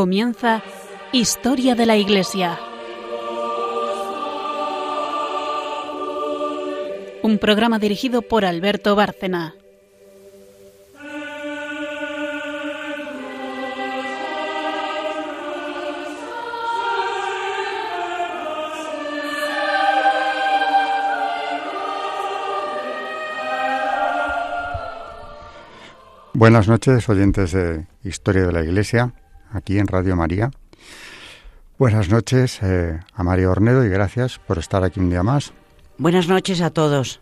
Comienza Historia de la Iglesia. Un programa dirigido por Alberto Bárcena. Buenas noches, oyentes de Historia de la Iglesia, aquí en Radio María. Buenas noches eh, a María Ornedo y gracias por estar aquí un día más. Buenas noches a todos.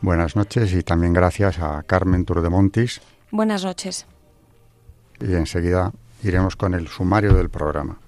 Buenas noches y también gracias a Carmen Turdemontis. Buenas noches. Y enseguida iremos con el sumario del programa.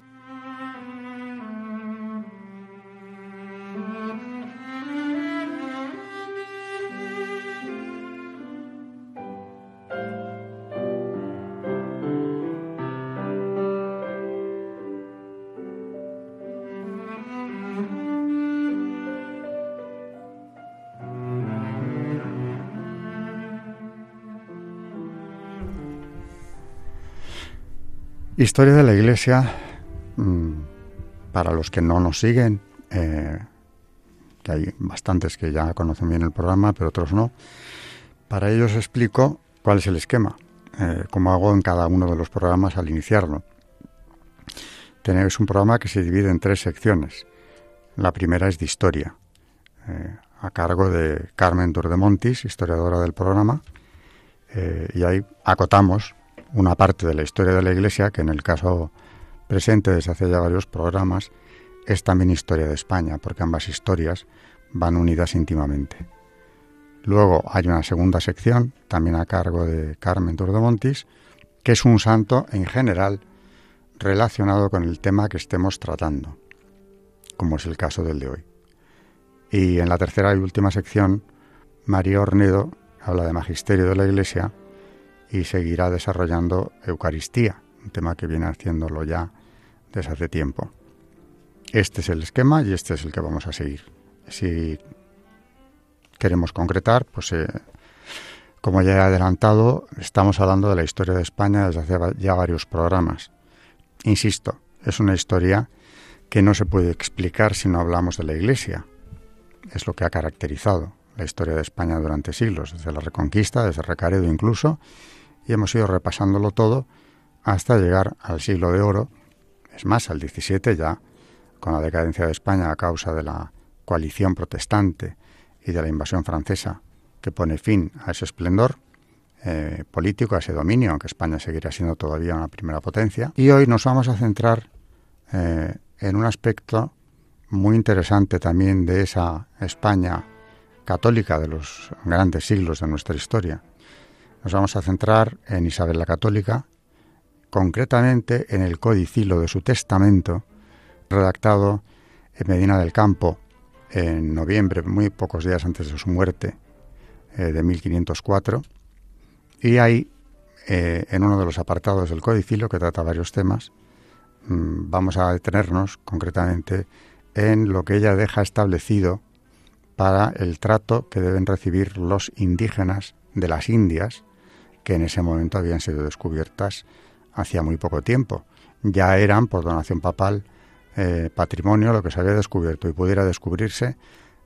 Historia de la Iglesia, mm, para los que no nos siguen, eh, que hay bastantes que ya conocen bien el programa, pero otros no, para ellos explico cuál es el esquema, eh, como hago en cada uno de los programas al iniciarlo. Tenéis un programa que se divide en tres secciones. La primera es de historia, eh, a cargo de Carmen Turdemontis, historiadora del programa, y ahí acotamos una parte de la historia de la Iglesia, que en el caso presente desde hace ya varios programas, es también historia de España, porque ambas historias van unidas íntimamente. Luego hay una segunda sección, también a cargo de Carmen Turdemontis, que es un santo en general relacionado con el tema que estemos tratando, como es el caso del de hoy. Y en la tercera y última sección, María Ornedo habla de Magisterio de la Iglesia, y seguirá desarrollando Eucaristía, un tema que viene haciéndolo ya desde hace tiempo. Este es el esquema y este es el que vamos a seguir. Si queremos concretar, pues eh, como ya he adelantado, estamos hablando de la historia de España desde hace ya varios programas. Insisto, es una historia que no se puede explicar si no hablamos de la Iglesia. Es lo que ha caracterizado la historia de España durante siglos, desde la Reconquista, desde Recaredo incluso, y hemos ido repasándolo todo hasta llegar al siglo de oro, es más, al XVII ya, con la decadencia de España a causa de la coalición protestante y de la invasión francesa, que pone fin a ese esplendor eh, político, a ese dominio, aunque España seguirá siendo todavía una primera potencia. Y hoy nos vamos a centrar eh, en un aspecto muy interesante también de esa España católica de los grandes siglos de nuestra historia, nos vamos a centrar en Isabel la Católica, concretamente en el codicilo de su testamento, redactado en Medina del Campo en noviembre, muy pocos días antes de su muerte, eh, de 1504. Y ahí, eh, en uno de los apartados del codicilo, que trata varios temas, mm, vamos a detenernos concretamente en lo que ella deja establecido para el trato que deben recibir los indígenas de las Indias que en ese momento habían sido descubiertas hacía muy poco tiempo. Ya eran, por donación papal, eh, patrimonio lo que se había descubierto y pudiera descubrirse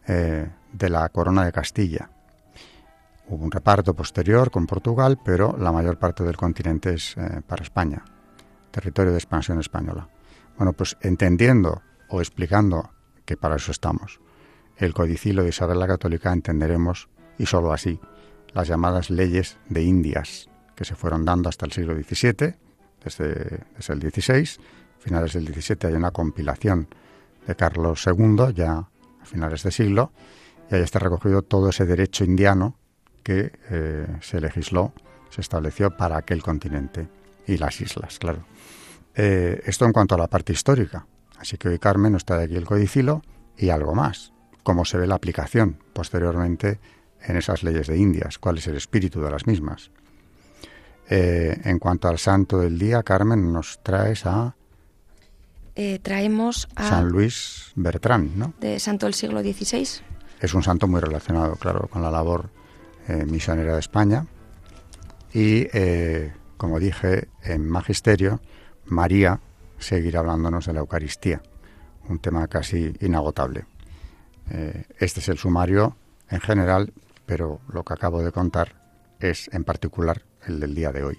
eh, de la corona de Castilla. Hubo un reparto posterior con Portugal, pero la mayor parte del continente es eh, para España, territorio de expansión española. Bueno, pues entendiendo o explicando que para eso estamos, el codicilo de Isabel la Católica entenderemos, y sólo así, las llamadas leyes de Indias, que se fueron dando hasta el siglo XVII, desde, desde el XVI. A finales del XVII hay una compilación de Carlos II, ya a finales de siglo, y ahí está recogido todo ese derecho indiano que eh, se legisló, se estableció para aquel continente y las islas, claro. Eh, esto en cuanto a la parte histórica. Así que hoy Carmen nos trae aquí el codicilo y algo más, cómo se ve la aplicación posteriormente en esas leyes de Indias, cuál es el espíritu de las mismas. Eh, en cuanto al santo del día, Carmen, nos traes a... Eh, traemos a... San Luis Bertrán, ¿no? De santo del siglo XVI. Es un santo muy relacionado, claro, con la labor eh, misionera de España. Y, como dije, en Magisterio María seguirá hablándonos de la Eucaristía, un tema casi inagotable. Este es el sumario en general, pero lo que acabo de contar es en particular el del día de hoy.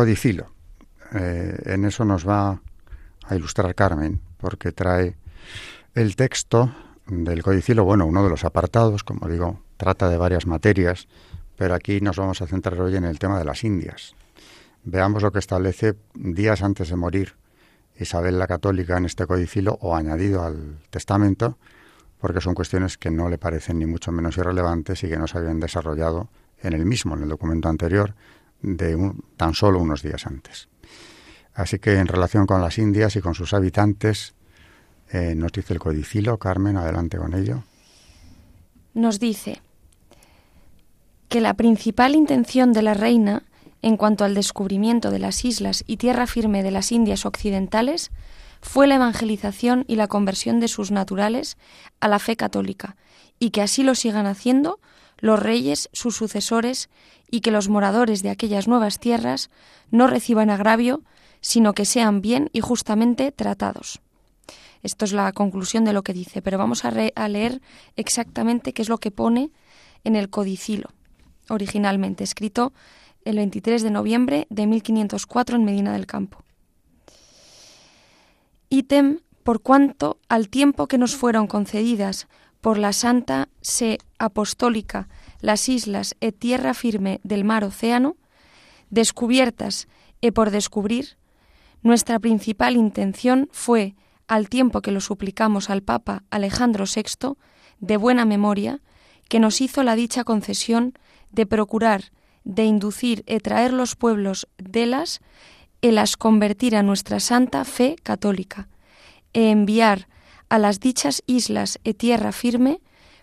Codicilo. Eh, en eso nos va a ilustrar Carmen, porque trae el texto del codicilo, bueno, uno de los apartados, como digo, trata de varias materias, pero aquí nos vamos a centrar hoy en el tema de las Indias. Veamos lo que establece días antes de morir Isabel la Católica en este codicilo o añadido al testamento, porque son cuestiones que no le parecen ni mucho menos irrelevantes y que no se habían desarrollado en el mismo, en el documento anterior, de tan solo unos días antes. Así que en relación con las Indias y con sus habitantes, eh, nos dice el codicilo, Carmen, adelante con ello. Nos dice que la principal intención de la reina en cuanto al descubrimiento de las islas y tierra firme de las Indias occidentales fue la evangelización y la conversión de sus naturales a la fe católica, y que así lo sigan haciendo los reyes, sus sucesores, y que los moradores de aquellas nuevas tierras no reciban agravio, sino que sean bien y justamente tratados. Esto es la conclusión de lo que dice, pero vamos a, leer exactamente qué es lo que pone en el codicilo, originalmente escrito el 23 de noviembre de 1504 en Medina del Campo. Ítem por cuanto al tiempo que nos fueron concedidas por la Santa Se Apostólica las islas e tierra firme del mar océano, descubiertas e por descubrir, nuestra principal intención fue, al tiempo que lo suplicamos al Papa Alejandro VI, de buena memoria, que nos hizo la dicha concesión de procurar, de inducir e traer los pueblos de las, e las convertir a nuestra santa fe católica, e enviar a las dichas islas e tierra firme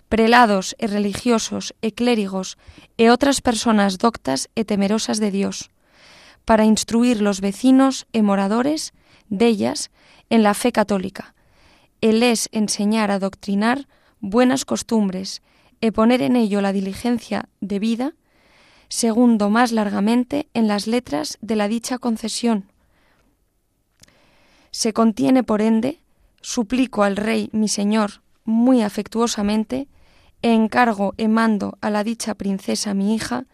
prelados e religiosos e clérigos e otras personas doctas e temerosas de Dios, para instruir los vecinos e moradores dellas en la fe católica, e les enseñar a doctrinar buenas costumbres e poner en ello la diligencia de vida, segundo más largamente en las letras de la dicha concesión. Se contiene, por ende, suplico al Rey mi Señor muy afectuosamente e encargo e mando a la dicha princesa mi hija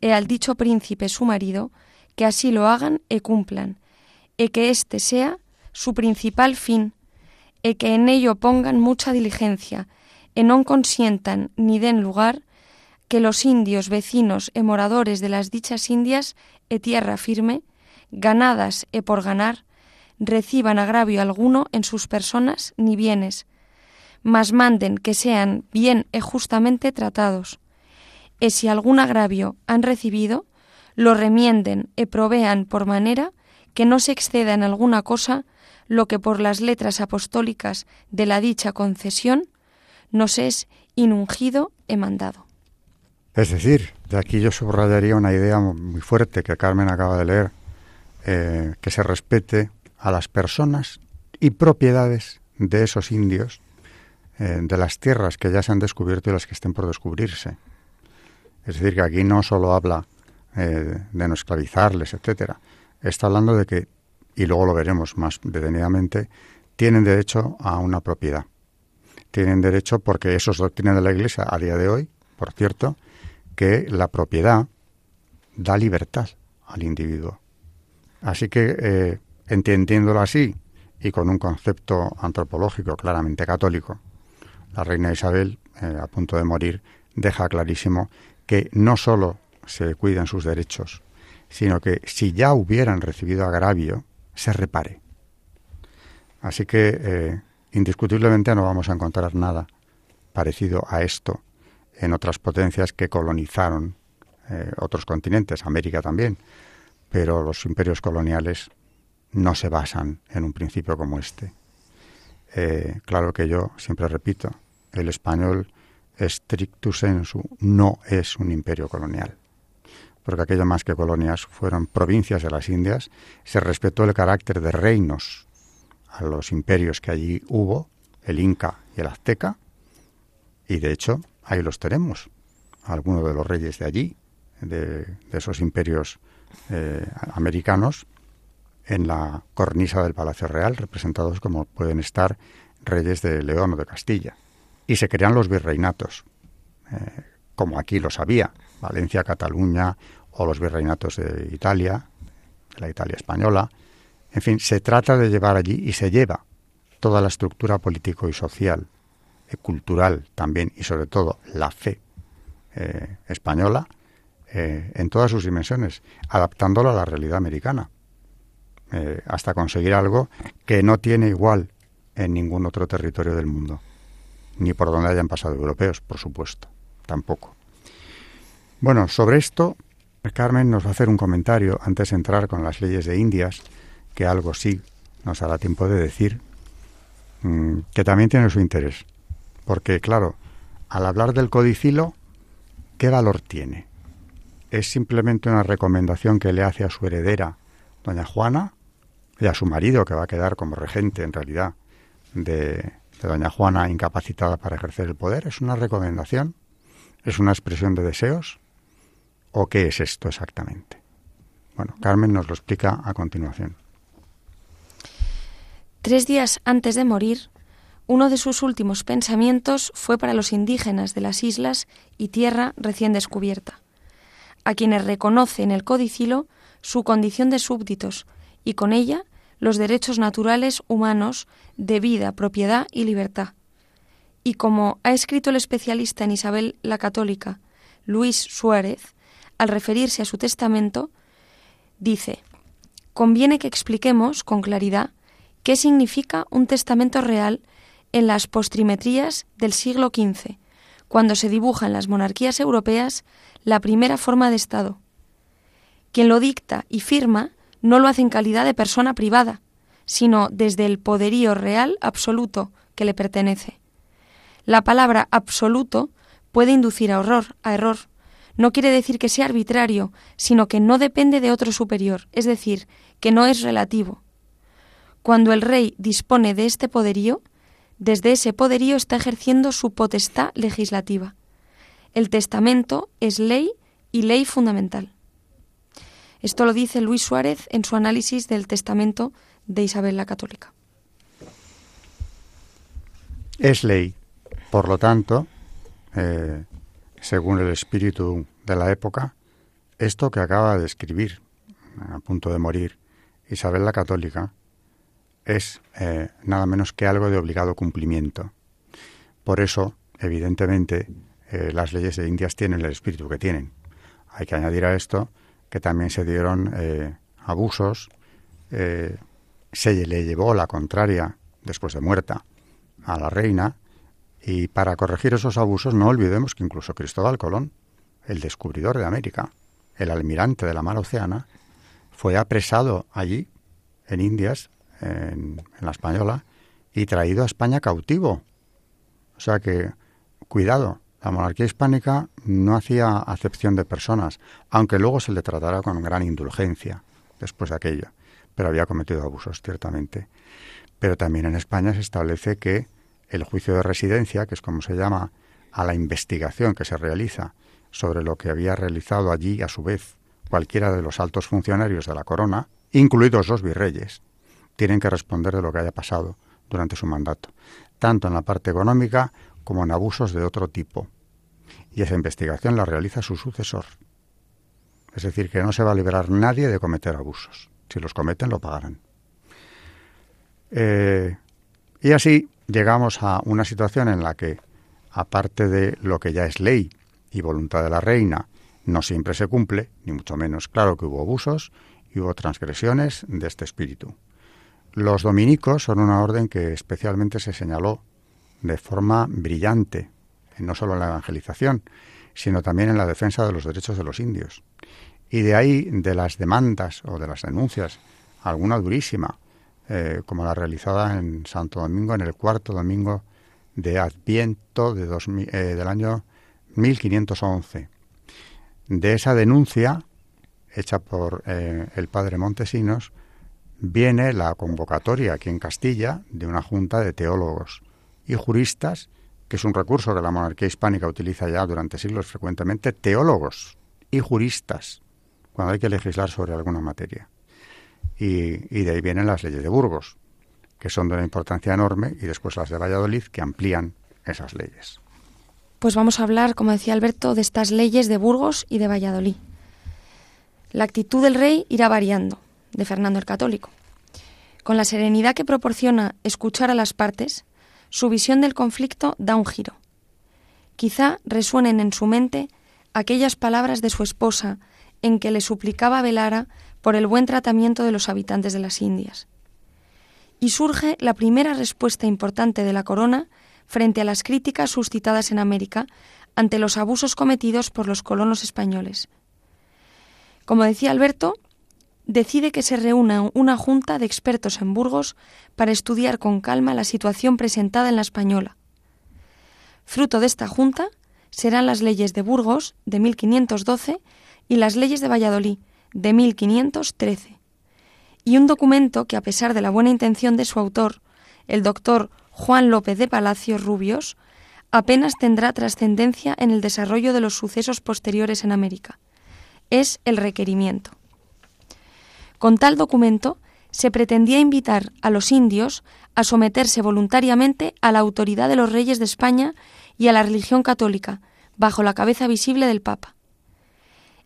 e al dicho príncipe su marido que así lo hagan e cumplan, e que éste sea su principal fin, e que en ello pongan mucha diligencia, e non consientan ni den lugar que los indios vecinos e moradores de las dichas Indias e tierra firme, ganadas e por ganar, reciban agravio alguno en sus personas ni bienes, mas manden que sean bien e justamente tratados. E si algún agravio han recibido, lo remienden e provean por manera que no se exceda en alguna cosa lo que por las letras apostólicas de la dicha concesión nos es inungido e mandado. Es decir, de aquí yo subrayaría una idea muy fuerte que Carmen acaba de leer, eh, que se respete a las personas y propiedades de esos indios eh, de las tierras que ya se han descubierto y las que estén por descubrirse. Es decir, que aquí no solo habla eh, de no esclavizarles, etcétera. Está hablando de que, y luego lo veremos más detenidamente, tienen derecho a una propiedad. Tienen derecho, porque eso es doctrina de la Iglesia a día de hoy, por cierto, que la propiedad da libertad al individuo. Así que, eh, entendiéndolo así y con un concepto antropológico claramente católico, la reina Isabel, eh, a punto de morir, deja clarísimo que no solo se cuidan sus derechos, sino que si ya hubieran recibido agravio, se repare. Así que, eh, indiscutiblemente, no vamos a encontrar nada parecido a esto en otras potencias que colonizaron eh, otros continentes, América también, pero los imperios coloniales no se basan en un principio como este. Eh, claro que yo siempre repito, el español stricto sensu no es un imperio colonial, porque aquello más que colonias fueron provincias de las Indias, se respetó el carácter de reinos a los imperios que allí hubo, el Inca y el Azteca, y de hecho ahí los tenemos, algunos de los reyes de allí, de, esos imperios eh, americanos, en la cornisa del Palacio Real, representados como pueden estar reyes de León o de Castilla. Y se crean los virreinatos, eh, como aquí los había, Valencia, Cataluña o los virreinatos de Italia, la Italia española. En fin, se trata de llevar allí y se lleva toda la estructura político y social, y cultural también, y sobre todo la fe eh, española, eh, en todas sus dimensiones, adaptándolo a la realidad americana. Eh, hasta conseguir algo que no tiene igual en ningún otro territorio del mundo, ni por donde hayan pasado europeos, por supuesto, tampoco. Bueno, sobre esto, Carmen nos va a hacer un comentario antes de entrar con las leyes de Indias, que algo sí nos hará tiempo de decir, mm, que también tiene su interés. Porque, claro, al hablar del codicilo, ¿qué valor tiene? ¿Es simplemente una recomendación que le hace a su heredera, doña Juana, y a su marido, que va a quedar como regente en realidad de, doña Juana incapacitada para ejercer el poder? ¿Es una recomendación? ¿Es una expresión de deseos? ¿O qué es esto exactamente? Bueno, Carmen nos lo explica a continuación. Tres días antes de morir, uno de sus últimos pensamientos fue para los indígenas de las islas y tierra recién descubierta, a quienes reconoce en el codicilo su condición de súbditos y con ella los derechos naturales humanos de vida, propiedad y libertad. Y como ha escrito el especialista en Isabel la Católica, Luis Suárez, al referirse a su testamento, dice, conviene que expliquemos con claridad qué significa un testamento real en las postrimetrías del siglo XV, cuando se dibuja en las monarquías europeas la primera forma de Estado. Quien lo dicta y firma no lo hace en calidad de persona privada, sino desde el poderío real absoluto que le pertenece. La palabra absoluto puede inducir a horror, a error. No quiere decir que sea arbitrario, sino que no depende de otro superior, es decir, que no es relativo. Cuando el rey dispone de este poderío, desde ese poderío está ejerciendo su potestad legislativa. El testamento es ley y ley fundamental. Esto lo dice Luis Suárez en su análisis del testamento de Isabel la Católica. Es ley, por lo tanto, eh, según el espíritu de la época, esto que acaba de escribir, a punto de morir, Isabel la Católica, es eh, nada menos que algo de obligado cumplimiento. Por eso, evidentemente, eh, las leyes de Indias tienen el espíritu que tienen. Hay que añadir a esto que también se dieron eh, abusos, eh, se le llevó la contraria después de muerta a la reina y para corregir esos abusos no olvidemos que incluso Cristóbal Colón, el descubridor de América, el almirante de la mar Oceana, fue apresado allí, en Indias, en, en, la Española, y traído a España cautivo. O sea que, cuidado, la monarquía hispánica no hacía acepción de personas, aunque luego se le tratara con gran indulgencia después de aquello, pero había cometido abusos, ciertamente. Pero también en España se establece que el juicio de residencia, que es como se llama a la investigación que se realiza sobre lo que había realizado allí, a su vez, cualquiera de los altos funcionarios de la corona, incluidos los virreyes, tienen que responder de lo que haya pasado durante su mandato, tanto en la parte económica como en abusos de otro tipo. Y esa investigación la realiza su sucesor. Es decir, que no se va a liberar nadie de cometer abusos. Si los cometen, lo pagarán. Eh, y así llegamos a una situación en la que, aparte de lo que ya es ley y voluntad de la reina, no siempre se cumple, ni mucho menos. Claro que hubo abusos y hubo transgresiones de este espíritu. Los dominicos son una orden que especialmente se señaló de forma brillante no solo en la evangelización, sino también en la defensa de los derechos de los indios. Y de ahí, de las demandas o de las denuncias, alguna durísima, eh, como la realizada en Santo Domingo en el cuarto domingo de Adviento de eh, del año 1511. De esa denuncia, hecha por eh, el padre Montesinos, viene la convocatoria aquí en Castilla de una junta de teólogos y juristas, que es un recurso que la monarquía hispánica utiliza ya durante siglos frecuentemente, teólogos y juristas, cuando hay que legislar sobre alguna materia. Y, y de ahí vienen las leyes de Burgos, que son de una importancia enorme, y después las de Valladolid, que amplían esas leyes. Pues vamos a hablar, como decía Alberto, de estas leyes de Burgos y de Valladolid. La actitud del rey irá variando de Fernando el Católico. Con la serenidad que proporciona escuchar a las partes, su visión del conflicto da un giro. Quizá resuenen en su mente aquellas palabras de su esposa en que le suplicaba velara por el buen tratamiento de los habitantes de las Indias. Y surge la primera respuesta importante de la corona frente a las críticas suscitadas en América ante los abusos cometidos por los colonos españoles. Como decía Alberto, decide que se reúna una junta de expertos en Burgos para estudiar con calma la situación presentada en la española. Fruto de esta junta serán las leyes de Burgos de 1512 y las leyes de Valladolid de 1513, y un documento que, a pesar de la buena intención de su autor, el doctor Juan López de Palacios Rubios, apenas tendrá trascendencia en el desarrollo de los sucesos posteriores en América. Es el requerimiento. Con tal documento se pretendía invitar a los indios a someterse voluntariamente a la autoridad de los reyes de España y a la religión católica, bajo la cabeza visible del Papa.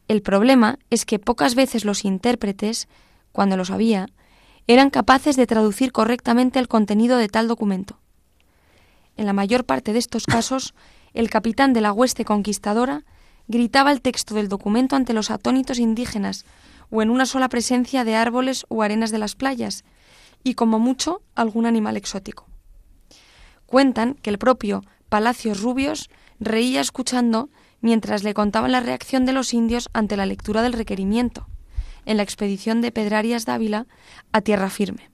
El problema es que pocas veces los intérpretes, cuando los había, eran capaces de traducir correctamente el contenido de tal documento. En la mayor parte de estos casos, el capitán de la hueste conquistadora gritaba el texto del documento ante los atónitos indígenas, o en una sola presencia de árboles o arenas de las playas, y como mucho algún animal exótico. Cuentan que el propio Palacios Rubios reía escuchando mientras le contaban la reacción de los indios ante la lectura del requerimiento, en la expedición de Pedrarias Dávila a tierra firme.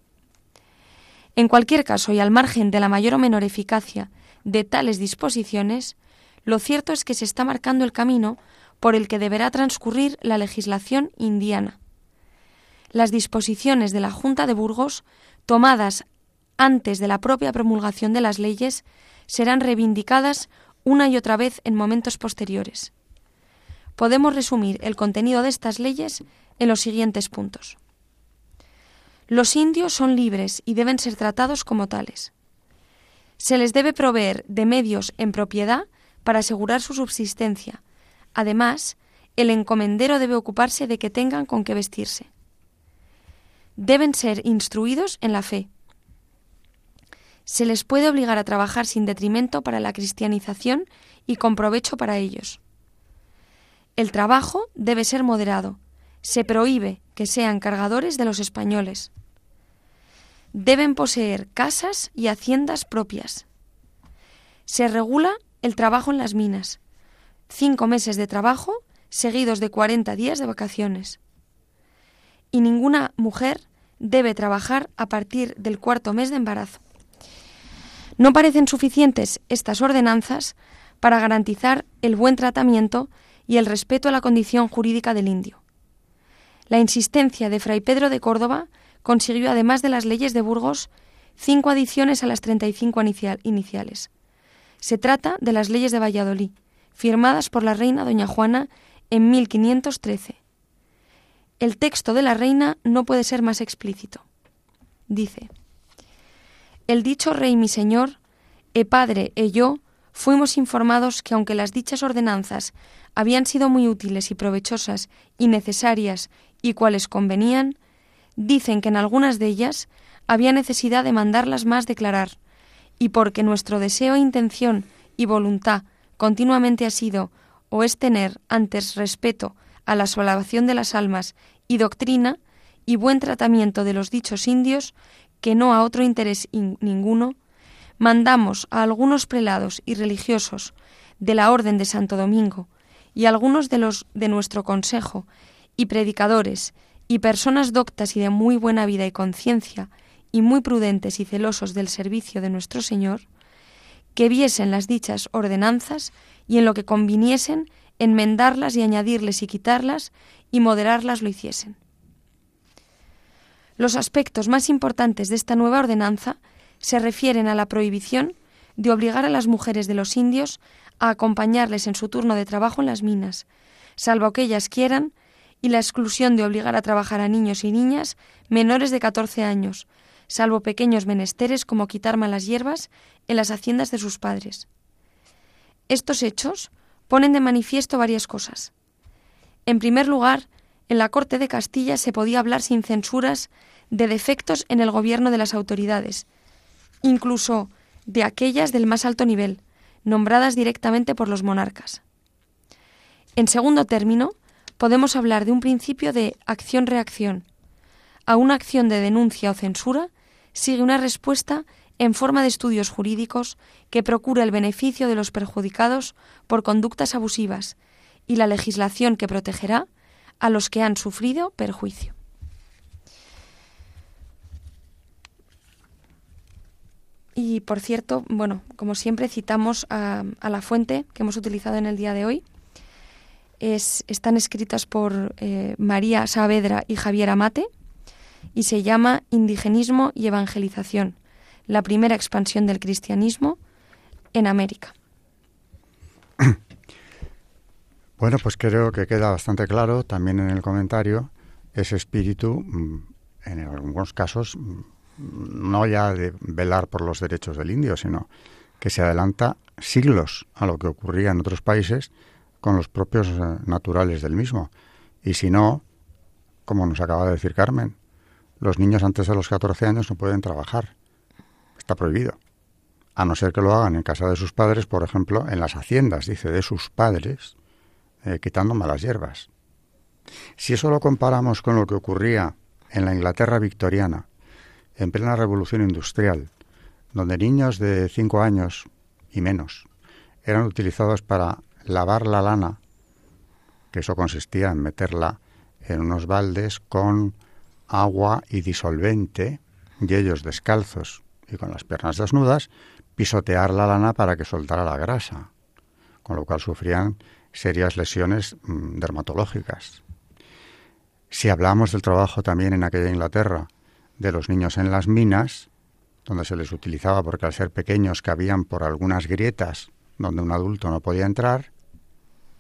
En cualquier caso, y al margen de la mayor o menor eficacia de tales disposiciones, lo cierto es que se está marcando el camino por el que deberá transcurrir la legislación indiana. Las disposiciones de la Junta de Burgos, tomadas antes de la propia promulgación de las leyes, serán reivindicadas una y otra vez en momentos posteriores. Podemos resumir el contenido de estas leyes en los siguientes puntos. Los indios son libres y deben ser tratados como tales. Se les debe proveer de medios en propiedad para asegurar su subsistencia, Además, el encomendero debe ocuparse de que tengan con qué vestirse. Deben ser instruidos en la fe. Se les puede obligar a trabajar sin detrimento para la cristianización y con provecho para ellos. El trabajo debe ser moderado. Se prohíbe que sean cargadores de los españoles. Deben poseer casas y haciendas propias. Se regula el trabajo en las minas cinco meses de trabajo seguidos de 40 días de vacaciones. Y ninguna mujer debe trabajar a partir del cuarto mes de embarazo. No parecen suficientes estas ordenanzas para garantizar el buen tratamiento y el respeto a la condición jurídica del indio. La insistencia de Fray Pedro de Córdoba consiguió, además de las leyes de Burgos, cinco adiciones a las 35 iniciales. Se trata de las leyes de Valladolid, firmadas por la reina doña Juana en 1513. El texto de la reina no puede ser más explícito. Dice, El dicho rey mi señor, e padre e yo, fuimos informados que aunque las dichas ordenanzas habían sido muy útiles y provechosas y necesarias y cuales convenían, dicen que en algunas de ellas había necesidad de mandarlas más declarar, y porque nuestro deseo e intención y voluntad continuamente ha sido o es tener antes respeto a la salvación de las almas y doctrina y buen tratamiento de los dichos indios que no a otro interés ninguno, mandamos a algunos prelados y religiosos de la Orden de Santo Domingo y a algunos de los de nuestro consejo y predicadores y personas doctas y de muy buena vida y conciencia y muy prudentes y celosos del servicio de nuestro Señor, que viesen las dichas ordenanzas y en lo que conviniesen enmendarlas y añadirles y quitarlas y moderarlas lo hiciesen. Los aspectos más importantes de esta nueva ordenanza se refieren a la prohibición de obligar a las mujeres de los indios a acompañarles en su turno de trabajo en las minas, salvo que ellas quieran, y la exclusión de obligar a trabajar a niños y niñas menores de 14 años, salvo pequeños menesteres como quitar malas hierbas en las haciendas de sus padres. Estos hechos ponen de manifiesto varias cosas. En primer lugar, en la corte de Castilla se podía hablar sin censuras de defectos en el gobierno de las autoridades, incluso de aquellas del más alto nivel, nombradas directamente por los monarcas. En segundo término, podemos hablar de un principio de acción-reacción. A una acción de denuncia o censura sigue una respuesta en forma de estudios jurídicos que procura el beneficio de los perjudicados por conductas abusivas y la legislación que protegerá a los que han sufrido perjuicio. Y por cierto, bueno, como siempre citamos a, la fuente que hemos utilizado en el día de hoy. Es, están escritas por eh, María Saavedra y Javier Amate y se llama Indigenismo y Evangelización, la primera expansión del cristianismo en América. Bueno, pues creo que queda bastante claro también en el comentario ese espíritu, mm, en algunos casos, mm, no ya de velar por los derechos del indio, sino que se adelanta siglos a lo que ocurría en otros países con los propios eh, naturales del mismo. Y si no, como nos acaba de decir Carmen, los niños antes de los 14 años no pueden trabajar. Está prohibido. A no ser que lo hagan en casa de sus padres, por ejemplo, en las haciendas, dice, de sus padres, eh, quitando malas hierbas. Si eso lo comparamos con lo que ocurría en la Inglaterra victoriana, en plena revolución industrial, donde niños de 5 años y menos eran utilizados para lavar la lana, que eso consistía en meterla en unos baldes con agua y disolvente, y ellos descalzos y con las piernas desnudas, pisotear la lana para que soltara la grasa, con lo cual sufrían serias lesiones mm, dermatológicas. Si hablamos del trabajo también en aquella Inglaterra de los niños en las minas, donde se les utilizaba porque al ser pequeños cabían por algunas grietas donde un adulto no podía entrar,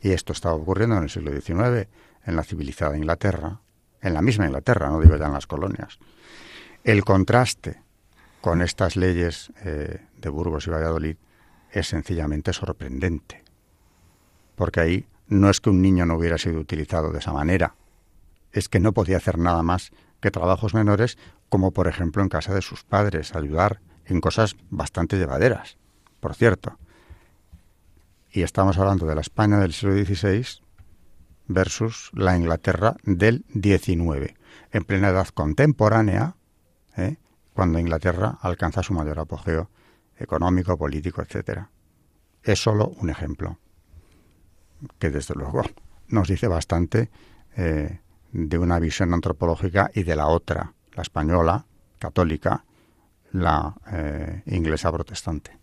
y esto estaba ocurriendo en el siglo XIX en la civilizada Inglaterra, en la misma Inglaterra, no digo ya en las colonias. El contraste con estas leyes eh, de Burgos y Valladolid es sencillamente sorprendente, porque ahí no es que un niño no hubiera sido utilizado de esa manera, es que no podía hacer nada más que trabajos menores, como por ejemplo en casa de sus padres, ayudar en cosas bastante llevaderas, por cierto. Y estamos hablando de la España del siglo XVI versus la Inglaterra del XIX, en plena edad contemporánea, ¿eh? cuando Inglaterra alcanza su mayor apogeo económico, político, etcétera. Es solo un ejemplo que desde luego nos dice bastante eh, de una visión antropológica y de la otra, la española, católica, la eh, inglesa protestante.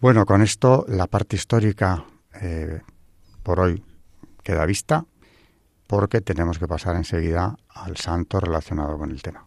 Bueno, con esto la parte histórica por hoy queda vista porque tenemos que pasar enseguida al santo relacionado con el tema.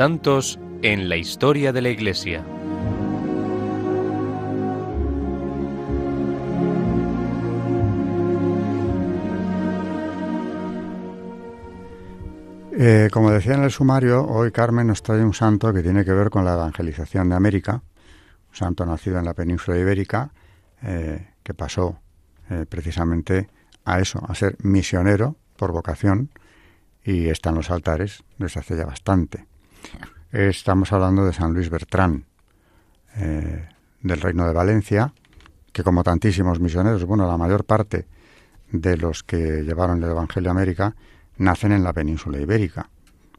Santos en la historia de la Iglesia. Eh, como decía en el sumario, hoy Carmen nos trae un santo que tiene que ver con la evangelización de América, un santo nacido en la península ibérica, eh, que pasó eh, precisamente a eso, a ser misionero por vocación, y está en los altares desde hace ya bastante. Estamos hablando de San Luis Bertrán, eh, del Reino de Valencia, que como tantísimos misioneros, bueno, la mayor parte de los que llevaron el Evangelio a América nacen en la península ibérica.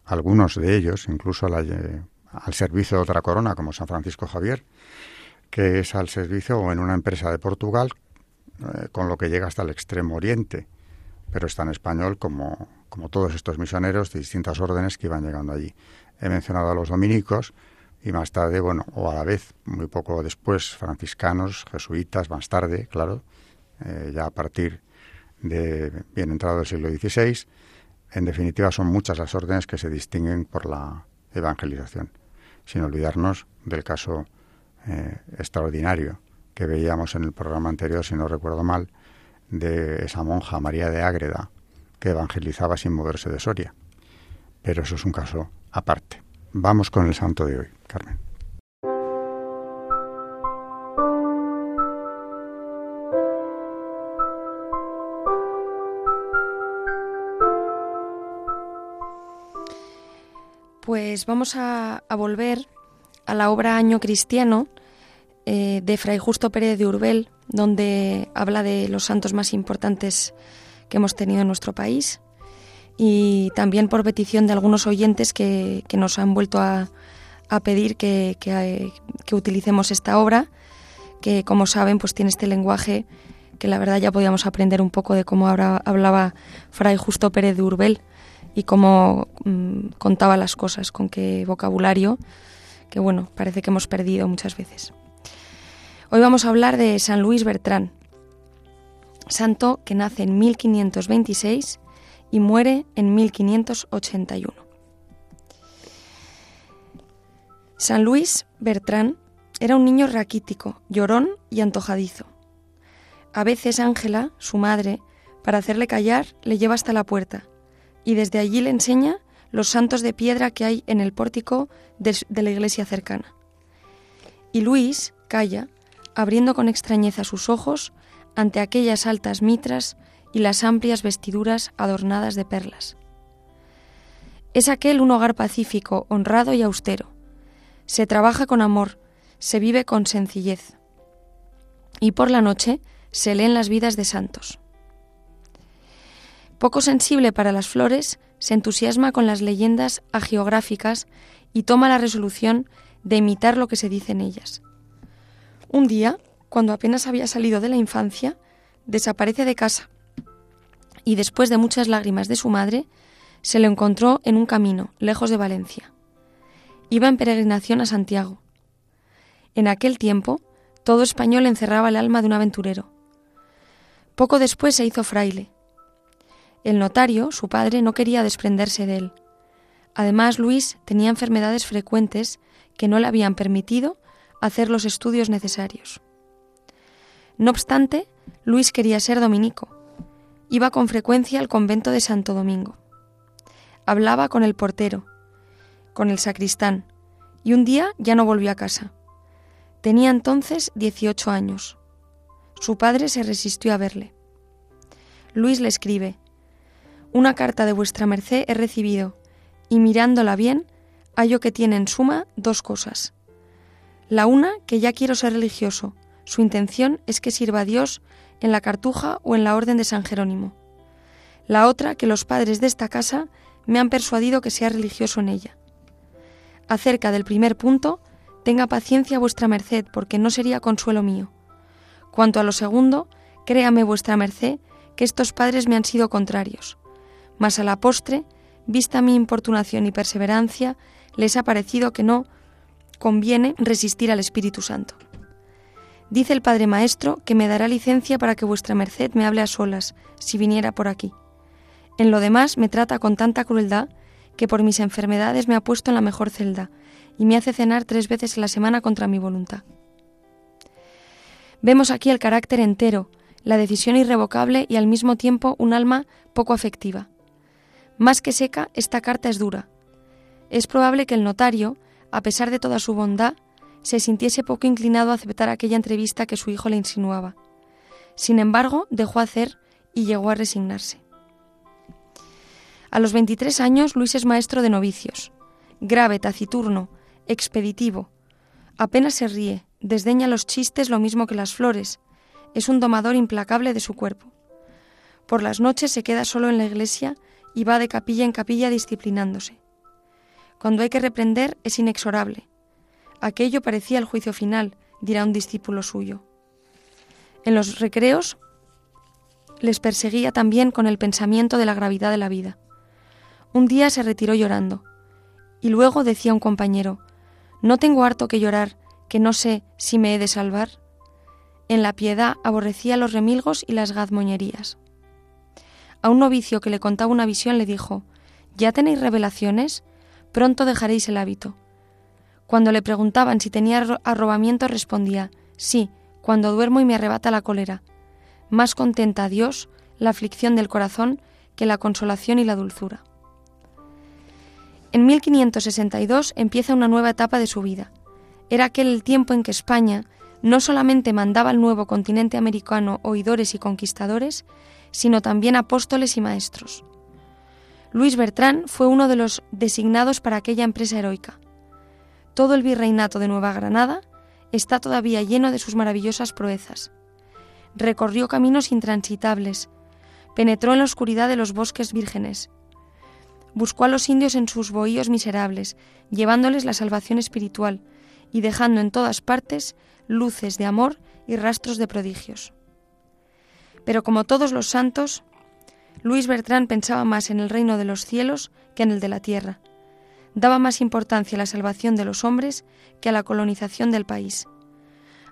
Algunos de ellos, incluso al servicio de otra corona, como San Francisco Javier, que es al servicio o en una empresa de Portugal, eh, con lo que llega hasta el extremo oriente, pero está en español como, como todos estos misioneros de distintas órdenes que iban llegando allí. He mencionado a los dominicos y más tarde, bueno, o a la vez, muy poco después, franciscanos, jesuitas, más tarde, claro, eh, ya a partir de bien entrado el siglo XVI. En definitiva, son muchas las órdenes que se distinguen por la evangelización, sin olvidarnos del caso eh, extraordinario que veíamos en el programa anterior, si no recuerdo mal, de esa monja María de Ágreda, que evangelizaba sin moverse de Soria. Pero eso es un caso aparte. Vamos con el santo de hoy, Carmen. Pues vamos a, volver a la obra Año Cristiano eh, de Fray Justo Pérez de Urbel, donde habla de los santos más importantes que hemos tenido en nuestro país y también por petición de algunos oyentes que, nos han vuelto a, pedir que, utilicemos esta obra, que como saben pues tiene este lenguaje que la verdad ya podíamos aprender un poco de cómo hablaba Fray Justo Pérez de Urbel y cómo mm, contaba las cosas, con qué vocabulario, que bueno, parece que hemos perdido muchas veces. Hoy vamos a hablar de San Luis Bertrán, santo que nace en 1526 y muere en 1581. San Luis Bertrán era un niño raquítico, llorón y antojadizo. A veces Ángela, su madre, para hacerle callar, le lleva hasta la puerta y desde allí le enseña los santos de piedra que hay en el pórtico de, de la iglesia cercana. Y Luis calla, abriendo con extrañeza sus ojos ante aquellas altas mitras y las amplias vestiduras adornadas de perlas. Es aquel un hogar pacífico, honrado y austero. Se trabaja con amor, se vive con sencillez. Y por la noche se leen las vidas de santos. Poco sensible para las flores, se entusiasma con las leyendas agiográficas y toma la resolución de imitar lo que se dice en ellas. Un día, cuando apenas había salido de la infancia, desaparece de casa y después de muchas lágrimas de su madre, se lo encontró en un camino, lejos de Valencia. Iba en peregrinación a Santiago. En aquel tiempo, todo español encerraba el alma de un aventurero. Poco después se hizo fraile. El notario, su padre, no quería desprenderse de él. Además, Luis tenía enfermedades frecuentes que no le habían permitido hacer los estudios necesarios. No obstante, Luis quería ser dominico Iba con frecuencia al convento de Santo Domingo. Hablaba con el portero, con el sacristán, y un día ya no volvió a casa. Tenía entonces 18 años. Su padre se resistió a verle. Luis le escribe, Una carta de vuestra merced he recibido, y mirándola bien, hallo que tiene en suma dos cosas. La una, que ya quiero ser religioso, su intención es que sirva a Dios en la Cartuja o en la Orden de San Jerónimo. La otra, que los padres de esta casa me han persuadido que sea religioso en ella. Acerca del primer punto, tenga paciencia vuestra merced, porque no sería consuelo mío. Cuanto a lo segundo, créame vuestra merced, que estos padres me han sido contrarios. Mas a la postre, vista mi importunación y perseverancia, les ha parecido que no conviene resistir al Espíritu Santo. Dice el Padre Maestro que me dará licencia para que vuestra merced me hable a solas, si viniera por aquí. En lo demás me trata con tanta crueldad que por mis enfermedades me ha puesto en la mejor celda y me hace cenar tres veces a la semana contra mi voluntad. Vemos aquí el carácter entero, la decisión irrevocable y al mismo tiempo un alma poco afectiva. Más que seca, esta carta es dura. Es probable que el notario, a pesar de toda su bondad, se sintiese poco inclinado a aceptar aquella entrevista que su hijo le insinuaba. Sin embargo, dejó hacer y llegó a resignarse. A los 23 años, Luis es maestro de novicios. Grave, taciturno, expeditivo. Apenas se ríe, desdeña los chistes lo mismo que las flores. Es un domador implacable de su cuerpo. Por las noches se queda solo en la iglesia y va de capilla en capilla disciplinándose. Cuando hay que reprender es inexorable. Aquello parecía el juicio final, dirá un discípulo suyo. En los recreos les perseguía también con el pensamiento de la gravedad de la vida. Un día se retiró llorando, y luego decía un compañero, ¿no tengo harto que llorar, que no sé si me he de salvar? En la piedad aborrecía los remilgos y las gazmoñerías. A un novicio que le contaba una visión le dijo, ¿Ya tenéis revelaciones? Pronto dejaréis el hábito. Cuando le preguntaban si tenía arrobamiento respondía, sí, cuando duermo y me arrebata la cólera. Más contenta a Dios la aflicción del corazón que la consolación y la dulzura. En 1562 empieza una nueva etapa de su vida. Era aquel el tiempo en que España no solamente mandaba al nuevo continente americano oidores y conquistadores, sino también apóstoles y maestros. Luis Bertrán fue uno de los designados para aquella empresa heroica. Todo el virreinato de Nueva Granada está todavía lleno de sus maravillosas proezas. Recorrió caminos intransitables, penetró en la oscuridad de los bosques vírgenes, buscó a los indios en sus bohíos miserables, llevándoles la salvación espiritual y dejando en todas partes luces de amor y rastros de prodigios. Pero como todos los santos, Luis Bertrán pensaba más en el reino de los cielos que en el de la tierra. Daba más importancia a la salvación de los hombres que a la colonización del país.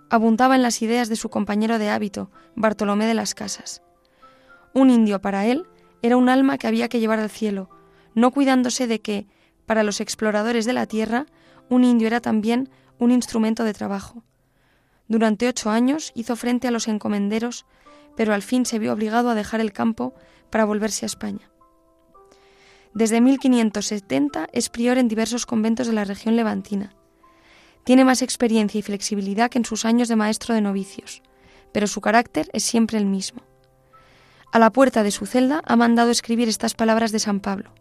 Abundaba en las ideas de su compañero de hábito, Bartolomé de las Casas. Un indio para él era un alma que había que llevar al cielo, no cuidándose de que, para los exploradores de la tierra, un indio era también un instrumento de trabajo. Durante ocho años hizo frente a los encomenderos, pero al fin se vio obligado a dejar el campo para volverse a España. Desde 1570 es prior en diversos conventos de la región levantina. Tiene más experiencia y flexibilidad que en sus años de maestro de novicios, pero su carácter es siempre el mismo. A la puerta de su celda ha mandado escribir estas palabras de San Pablo.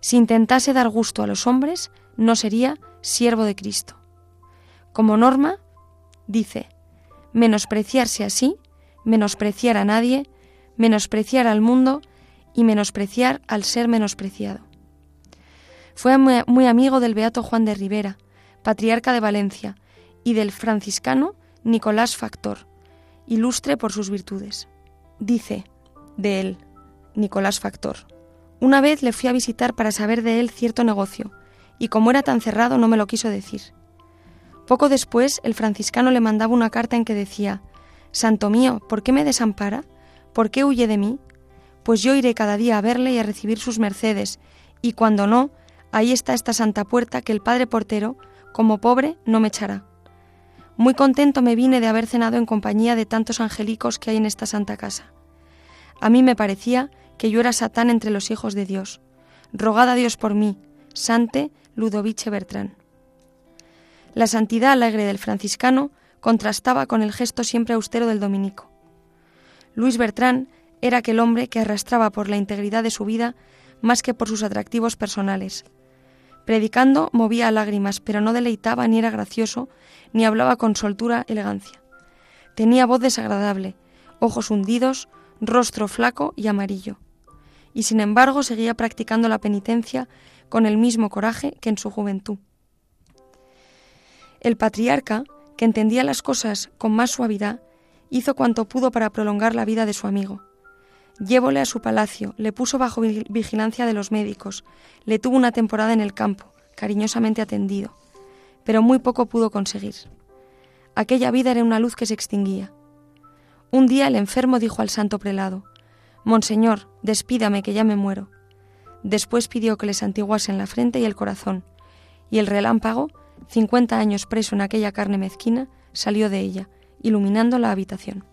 Si intentase dar gusto a los hombres, no sería siervo de Cristo. Como norma, dice, menospreciarse así, menospreciar a nadie, menospreciar al mundo y menospreciar al ser menospreciado. Fue muy, amigo del beato Juan de Rivera, patriarca de Valencia, y del franciscano Nicolás Factor, ilustre por sus virtudes. Dice de él, Nicolás Factor, una vez le fui a visitar para saber de él cierto negocio, y como era tan cerrado no me lo quiso decir. Poco después el franciscano le mandaba una carta en que decía, Santo mío, ¿por qué me desampara? ¿Por qué huye de mí? Pues yo iré cada día a verle y a recibir sus mercedes, y cuando no, ahí está esta santa puerta que el padre portero, como pobre, no me echará. Muy contento me vine de haber cenado en compañía de tantos angelicos que hay en esta santa casa. A mí me parecía que yo era Satán entre los hijos de Dios. Rogad a Dios por mí, Sante Ludovice Bertrán. La santidad alegre del franciscano contrastaba con el gesto siempre austero del dominico. Luis Bertrán era aquel hombre que arrastraba por la integridad de su vida más que por sus atractivos personales. Predicando movía lágrimas, pero no deleitaba ni era gracioso, ni hablaba con soltura elegancia. Tenía voz desagradable, ojos hundidos, rostro flaco y amarillo. Y sin embargo seguía practicando la penitencia con el mismo coraje que en su juventud. El patriarca, que entendía las cosas con más suavidad, hizo cuanto pudo para prolongar la vida de su amigo. Llévole a su palacio, le puso bajo vigilancia de los médicos, le tuvo una temporada en el campo, cariñosamente atendido, pero muy poco pudo conseguir. Aquella vida era una luz que se extinguía. Un día el enfermo dijo al santo prelado, Monseñor, despídame que ya me muero. Después pidió que le santiguasen la frente y el corazón, y el relámpago, cincuenta años preso en aquella carne mezquina, salió de ella, iluminando la habitación.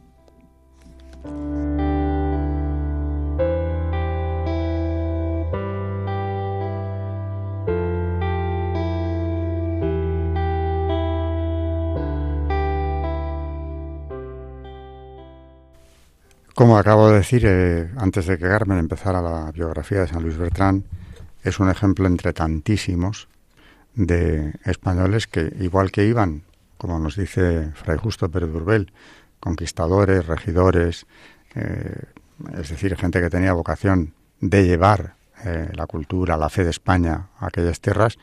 Como acabo de decir, eh, antes de que Carmen empezara la biografía de San Luis Bertrán, es un ejemplo entre tantísimos de españoles que, igual que iban, como nos dice Fray Justo Pérez Burbel, conquistadores, regidores, eh, es decir, gente que tenía vocación de llevar eh, la cultura, la fe de España a aquellas tierras,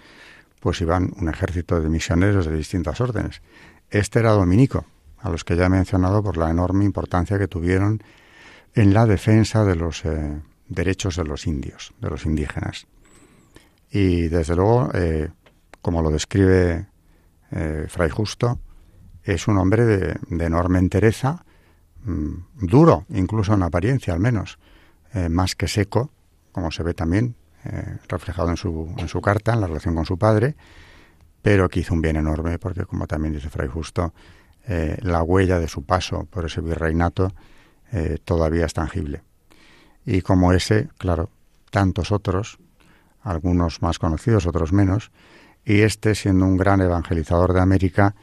pues iban un ejército de misioneros de distintas órdenes. Este era dominico, a los que ya he mencionado por la enorme importancia que tuvieron en la defensa de los eh, derechos de los indios, de los indígenas. Y desde luego, como lo describe eh, Fray Justo, es un hombre de, enorme entereza, mm, duro, incluso en apariencia al menos, más que seco, como se ve también reflejado en su, en su carta, en la relación con su padre, pero que hizo un bien enorme, porque como también dice Fray Justo, la huella de su paso por ese virreinato eh, todavía es tangible. Y como ese, claro, tantos otros, algunos más conocidos, otros menos, y este, siendo un gran evangelizador de América,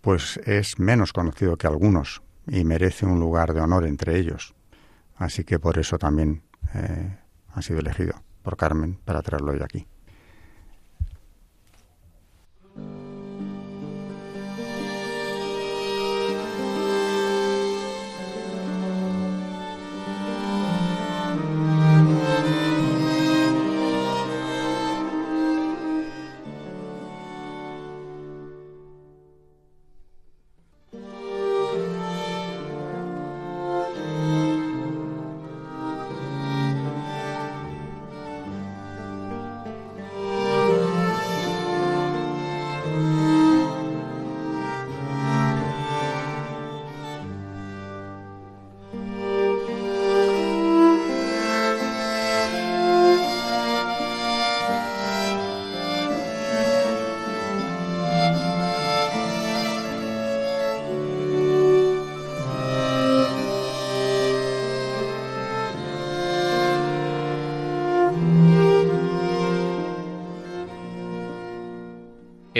pues es menos conocido que algunos y merece un lugar de honor entre ellos. Así que por eso también eh, ha sido elegido por Carmen para traerlo hoy aquí.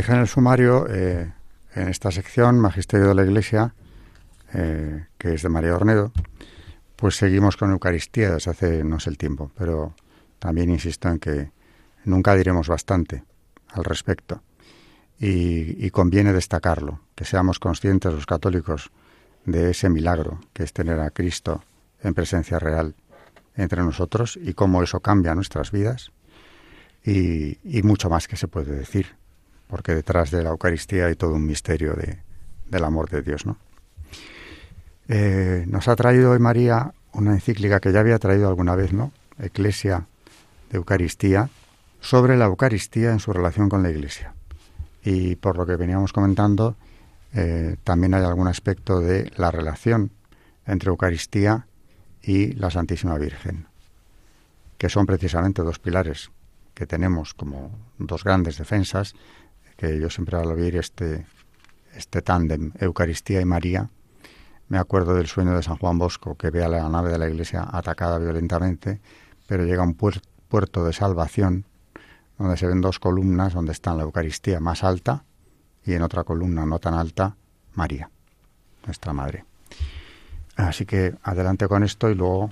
Dije en el sumario, eh, en esta sección, Magisterio de la Iglesia, eh, que es de María Ornedo, pues seguimos con Eucaristía desde hace no sé el tiempo, pero también insisto en que nunca diremos bastante al respecto. Y, conviene destacarlo, que seamos conscientes los católicos de ese milagro que es tener a Cristo en presencia real entre nosotros y cómo eso cambia nuestras vidas y mucho más que se puede decir porque detrás de la Eucaristía hay todo un misterio de, del amor de Dios. ¿no? Eh, nos ha traído hoy María una encíclica que ya había traído alguna vez, ¿no? Eclesia de Eucaristía, sobre la Eucaristía en su relación con la Iglesia. Y por lo que veníamos comentando, eh, también hay algún aspecto de la relación entre Eucaristía y la Santísima Virgen, que son precisamente dos pilares que tenemos como dos grandes defensas, que yo siempre al oír este, este tándem, Eucaristía y María, me acuerdo del sueño de San Juan Bosco, que ve a la nave de la iglesia atacada violentamente, pero llega a un puerto de salvación, donde se ven dos columnas, donde está la Eucaristía más alta y en otra columna no tan alta, María, nuestra Madre. Así que adelante con esto y luego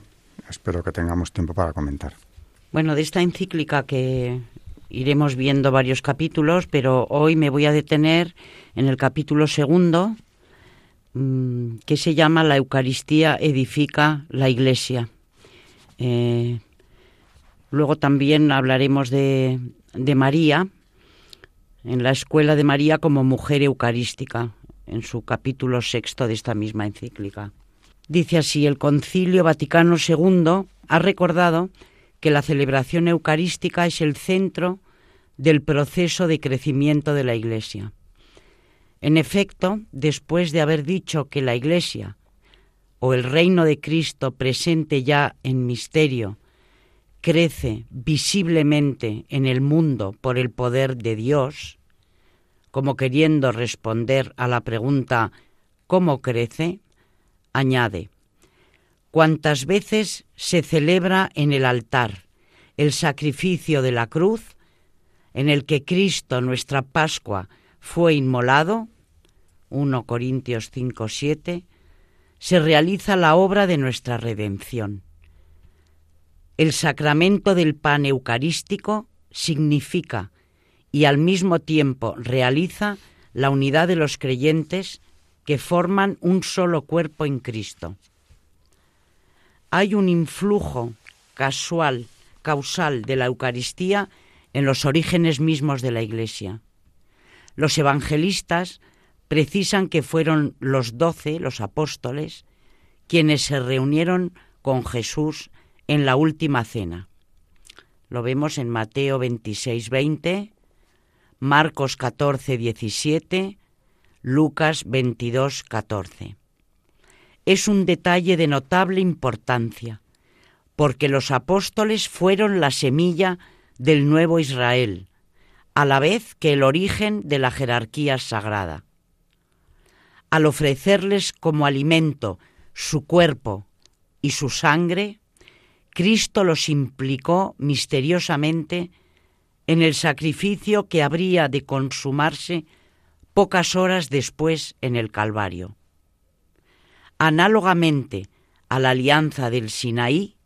espero que tengamos tiempo para comentar. Bueno, de esta encíclica que iremos viendo varios capítulos, pero hoy me voy a detener en el capítulo segundo, mm, que se llama La Eucaristía edifica la Iglesia. Eh, luego también hablaremos de, de María, en la escuela de María como mujer eucarística, en su capítulo sexto de esta misma encíclica. Dice así, el Concilio Vaticano II ha recordado que la celebración eucarística es el centro del proceso de crecimiento de la Iglesia. En efecto, después de haber dicho que la Iglesia o el reino de Cristo presente ya en misterio crece visiblemente en el mundo por el poder de Dios, como queriendo responder a la pregunta ¿cómo crece? añade, cuantas veces se celebra en el altar el sacrificio de la cruz, en el que Cristo, nuestra Pascua, fue inmolado, 1 Corintios 5, 7, se realiza la obra de nuestra redención. El sacramento del pan eucarístico significa y al mismo tiempo realiza la unidad de los creyentes que forman un solo cuerpo en Cristo. Hay un influjo casual, causal de la Eucaristía en los orígenes mismos de la Iglesia. Los evangelistas precisan que fueron los doce, los apóstoles, quienes se reunieron con Jesús en la última cena. Lo vemos en Mateo 26, 20, Marcos 14, 17, Lucas 22, 14. Es un detalle de notable importancia, porque los apóstoles fueron la semilla del nuevo Israel, a la vez que el origen de la jerarquía sagrada. Al ofrecerles como alimento su cuerpo y su sangre, Cristo los implicó misteriosamente en el sacrificio que habría de consumarse pocas horas después en el Calvario. Análogamente a la alianza del Sinaí,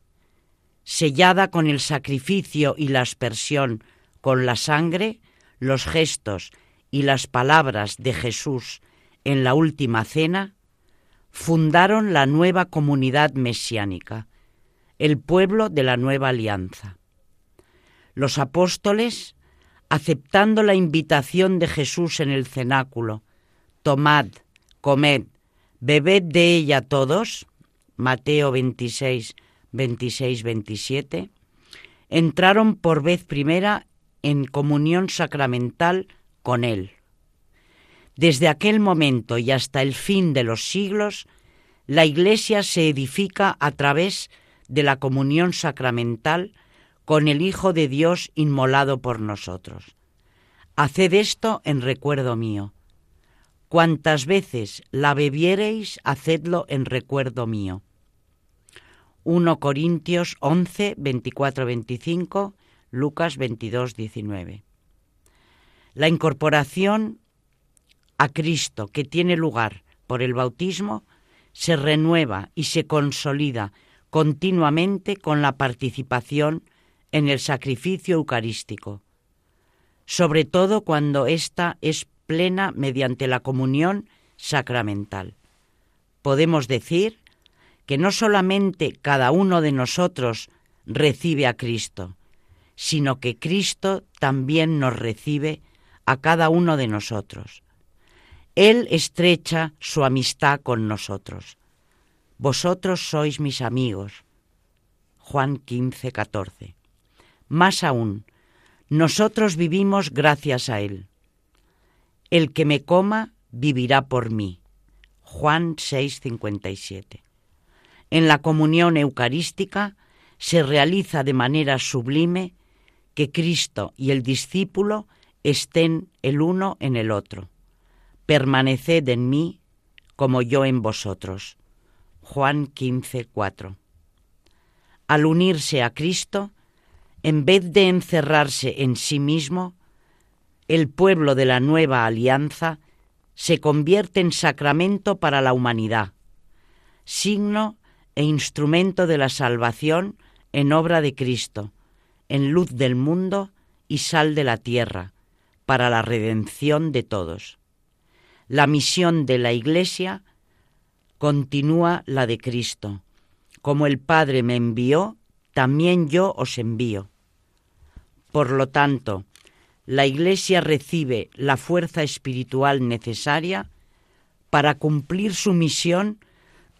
sellada con el sacrificio y la aspersión con la sangre, los gestos y las palabras de Jesús en la última cena, fundaron la nueva comunidad mesiánica, el pueblo de la nueva alianza. Los apóstoles aceptando la invitación de Jesús en el cenáculo, tomad, comed, bebed de ella todos, Mateo 26, 26, 27, entraron por vez primera en comunión sacramental con Él. Desde aquel momento y hasta el fin de los siglos, la Iglesia se edifica a través de la comunión sacramental con el Hijo de Dios inmolado por nosotros. Haced esto en recuerdo mío. Cuantas veces la bebiereis, hacedlo en recuerdo mío. 1 Corintios 11, 24, 25, Lucas 22, 19. La incorporación a Cristo que tiene lugar por el bautismo se renueva y se consolida continuamente con la participación en el sacrificio eucarístico, sobre todo cuando ésta es plena mediante la comunión sacramental. Podemos decir que no solamente cada uno de nosotros recibe a Cristo, sino que Cristo también nos recibe a cada uno de nosotros. Él estrecha su amistad con nosotros. Vosotros sois mis amigos. Juan 15, 14. Más aún, nosotros vivimos gracias a Él. El que me coma vivirá por mí. Juan 6:57. en la comunión eucarística se realiza de manera sublime que Cristo y el discípulo estén el uno en el otro. Permaneced en mí como yo en vosotros. Juan 15, 4. Al unirse a Cristo, en vez de encerrarse en sí mismo, el pueblo de la nueva alianza se convierte en sacramento para la humanidad, signo e instrumento de la salvación en obra de Cristo, en luz del mundo y sal de la tierra, para la redención de todos. La misión de la Iglesia continúa la de Cristo. Como el Padre me envió, también yo os envío. Por lo tanto, la Iglesia recibe la fuerza espiritual necesaria para cumplir su misión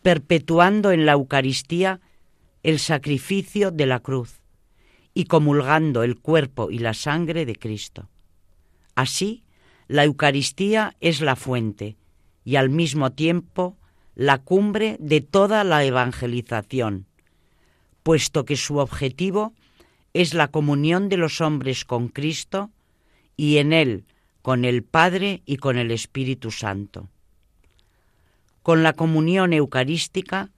perpetuando en la Eucaristía el sacrificio de la cruz y comulgando el cuerpo y la sangre de Cristo. Así, la Eucaristía es la fuente y al mismo tiempo la cumbre de toda la evangelización, puesto que su objetivo es la comunión de los hombres con Cristo y en Él con el Padre y con el Espíritu Santo. Con la comunión eucarística,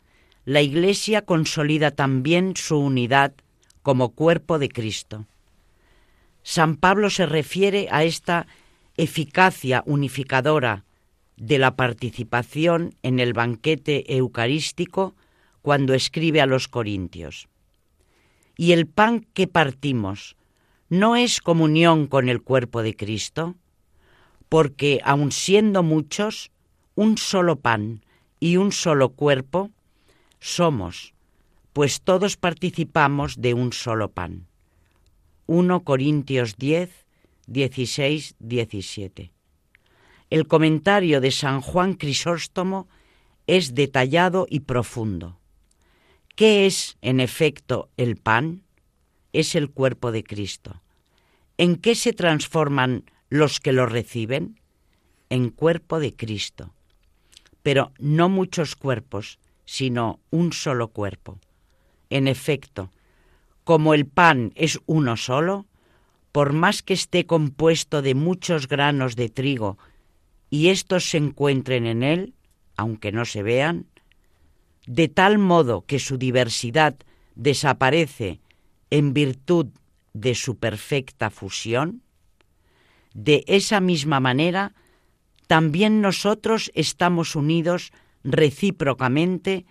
la Iglesia consolida también su unidad como cuerpo de Cristo. San Pablo se refiere a esta eficacia unificadora de la participación en el banquete eucarístico cuando escribe a los Corintios. Y el pan que partimos no es comunión con el cuerpo de Cristo, porque aun siendo muchos, un solo pan y un solo cuerpo somos, pues todos participamos de un solo pan. 1 Corintios 10, 16, 17. El comentario de San Juan Crisóstomo es detallado y profundo. ¿Qué es, en efecto, el pan? Es el cuerpo de Cristo. ¿En qué se transforman los que lo reciben? En cuerpo de Cristo. Pero no muchos cuerpos, sino un solo cuerpo. En efecto, como el pan es uno solo, por más que esté compuesto de muchos granos de trigo y éstos se encuentren en él, aunque no se vean, de tal modo que su diversidad desaparece en virtud de su perfecta fusión, de esa misma manera también nosotros estamos unidos recíprocamente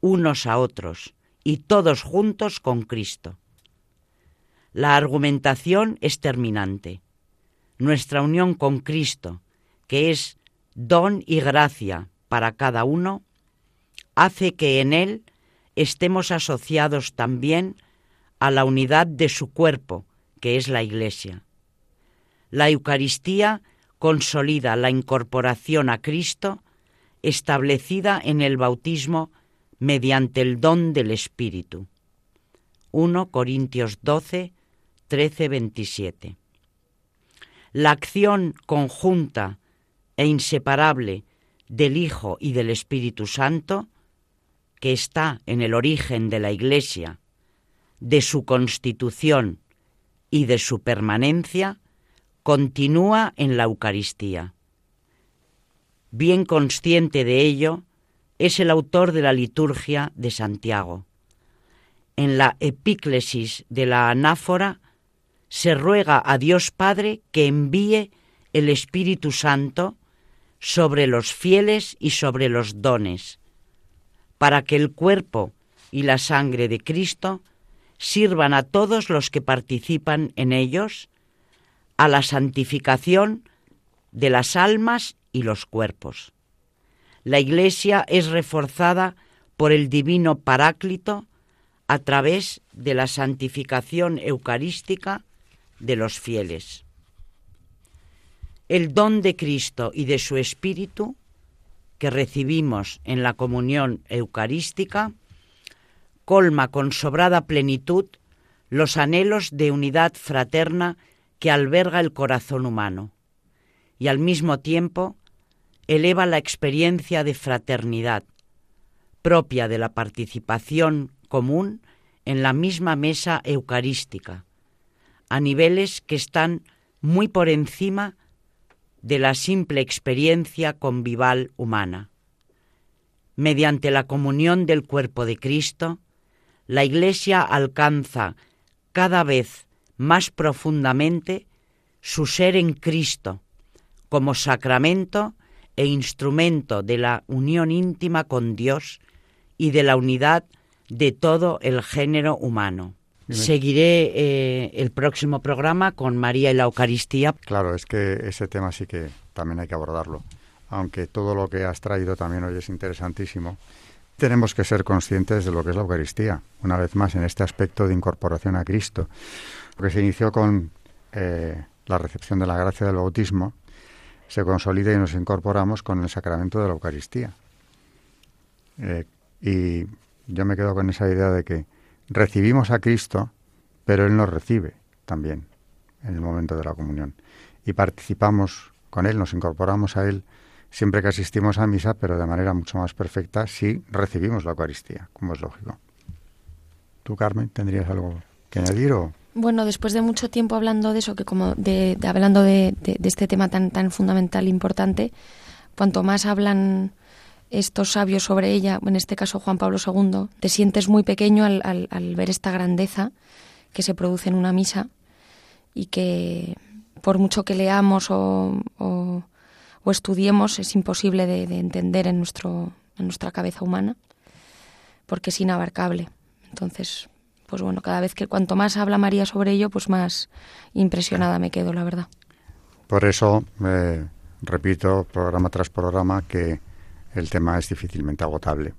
unos a otros y todos juntos con Cristo. La argumentación es terminante. Nuestra unión con Cristo, que es don y gracia para cada uno, hace que en Él estemos asociados también a la unidad de su cuerpo, que es la Iglesia. La Eucaristía consolida la incorporación a Cristo establecida en el bautismo mediante el don del Espíritu. 1 Corintios 12, 13, 27. La acción conjunta e inseparable del Hijo y del Espíritu Santo, que está en el origen de la Iglesia, de su constitución y de su permanencia, continúa en la Eucaristía. Bien consciente de ello, es el autor de la liturgia de Santiago. En la epíclesis de la anáfora se ruega a Dios Padre que envíe el Espíritu Santo sobre los fieles y sobre los dones, para que el cuerpo y la sangre de Cristo sirvan a todos los que participan en ellos a la santificación de las almas y los cuerpos. La Iglesia es reforzada por el divino Paráclito a través de la santificación eucarística de los fieles. El don de Cristo y de su Espíritu que recibimos en la comunión eucarística colma con sobrada plenitud los anhelos de unidad fraterna que alberga el corazón humano y al mismo tiempo eleva la experiencia de fraternidad, propia de la participación común en la misma mesa eucarística, a niveles que están muy por encima de la simple experiencia convival humana. Mediante la comunión del cuerpo de Cristo, la Iglesia alcanza cada vez más profundamente su ser en Cristo como sacramento e instrumento de la unión íntima con Dios y de la unidad de todo el género humano. Seguiré eh, el próximo programa con María y la Eucaristía. Claro, es que ese tema sí que también hay que abordarlo. Aunque todo lo que has traído también hoy es interesantísimo, tenemos que ser conscientes de lo que es la Eucaristía, una vez más en este aspecto de incorporación a Cristo, porque se inició con eh, la recepción de la gracia del bautismo, se consolida y nos incorporamos con el sacramento de la Eucaristía. Eh, y yo me quedo con esa idea de que recibimos a Cristo, pero Él nos recibe también en el momento de la comunión. Y participamos con Él, nos incorporamos a Él siempre que asistimos a misa, pero de manera mucho más perfecta si recibimos la Eucaristía, como es lógico. ¿Tú, Carmen, tendrías algo que añadir o...? Bueno, después de mucho tiempo hablando de eso, que como de, hablando de, de, este tema tan tan fundamental e importante, cuanto más hablan estos sabios sobre ella, en este caso Juan Pablo II, te sientes muy pequeño al, al, ver esta grandeza que se produce en una misa y que por mucho que leamos o, o, estudiemos es imposible de, entender en, nuestro, en nuestra cabeza humana porque es inabarcable. Entonces, pues bueno, cada vez que cuanto más habla María sobre ello, pues más impresionada me quedo, la verdad. Por eso, eh, repito, programa tras programa, que el tema es difícilmente agotable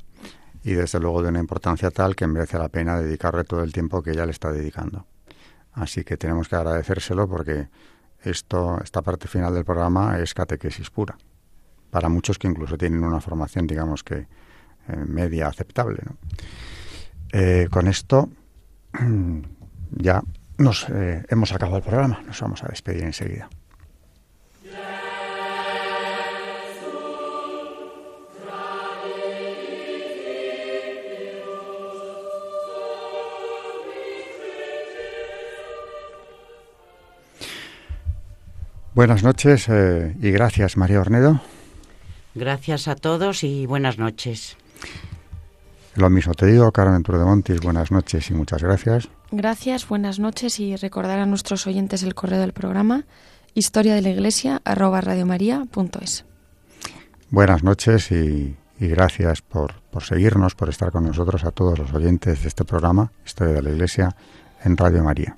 y desde luego de una importancia tal que merece la pena dedicarle todo el tiempo que ella le está dedicando. Así que tenemos que agradecérselo porque esto, esta parte final del programa es catequesis pura. Para muchos que incluso tienen una formación, digamos que eh, media aceptable. Eh, con esto ya nos eh, hemos acabado el programa. Nos vamos a despedir enseguida. Buenas noches eh, y gracias, María Ornedo. Gracias a todos y buenas noches. Lo mismo te digo, Carmen Montis, buenas noches y muchas gracias. Gracias, buenas noches y recordar a nuestros oyentes el correo del programa historia de la iglesia arroba radiomaria.es. Buenas noches y, y gracias por, por seguirnos, por estar con nosotros a todos los oyentes de este programa, Historia de la Iglesia, en Radio María.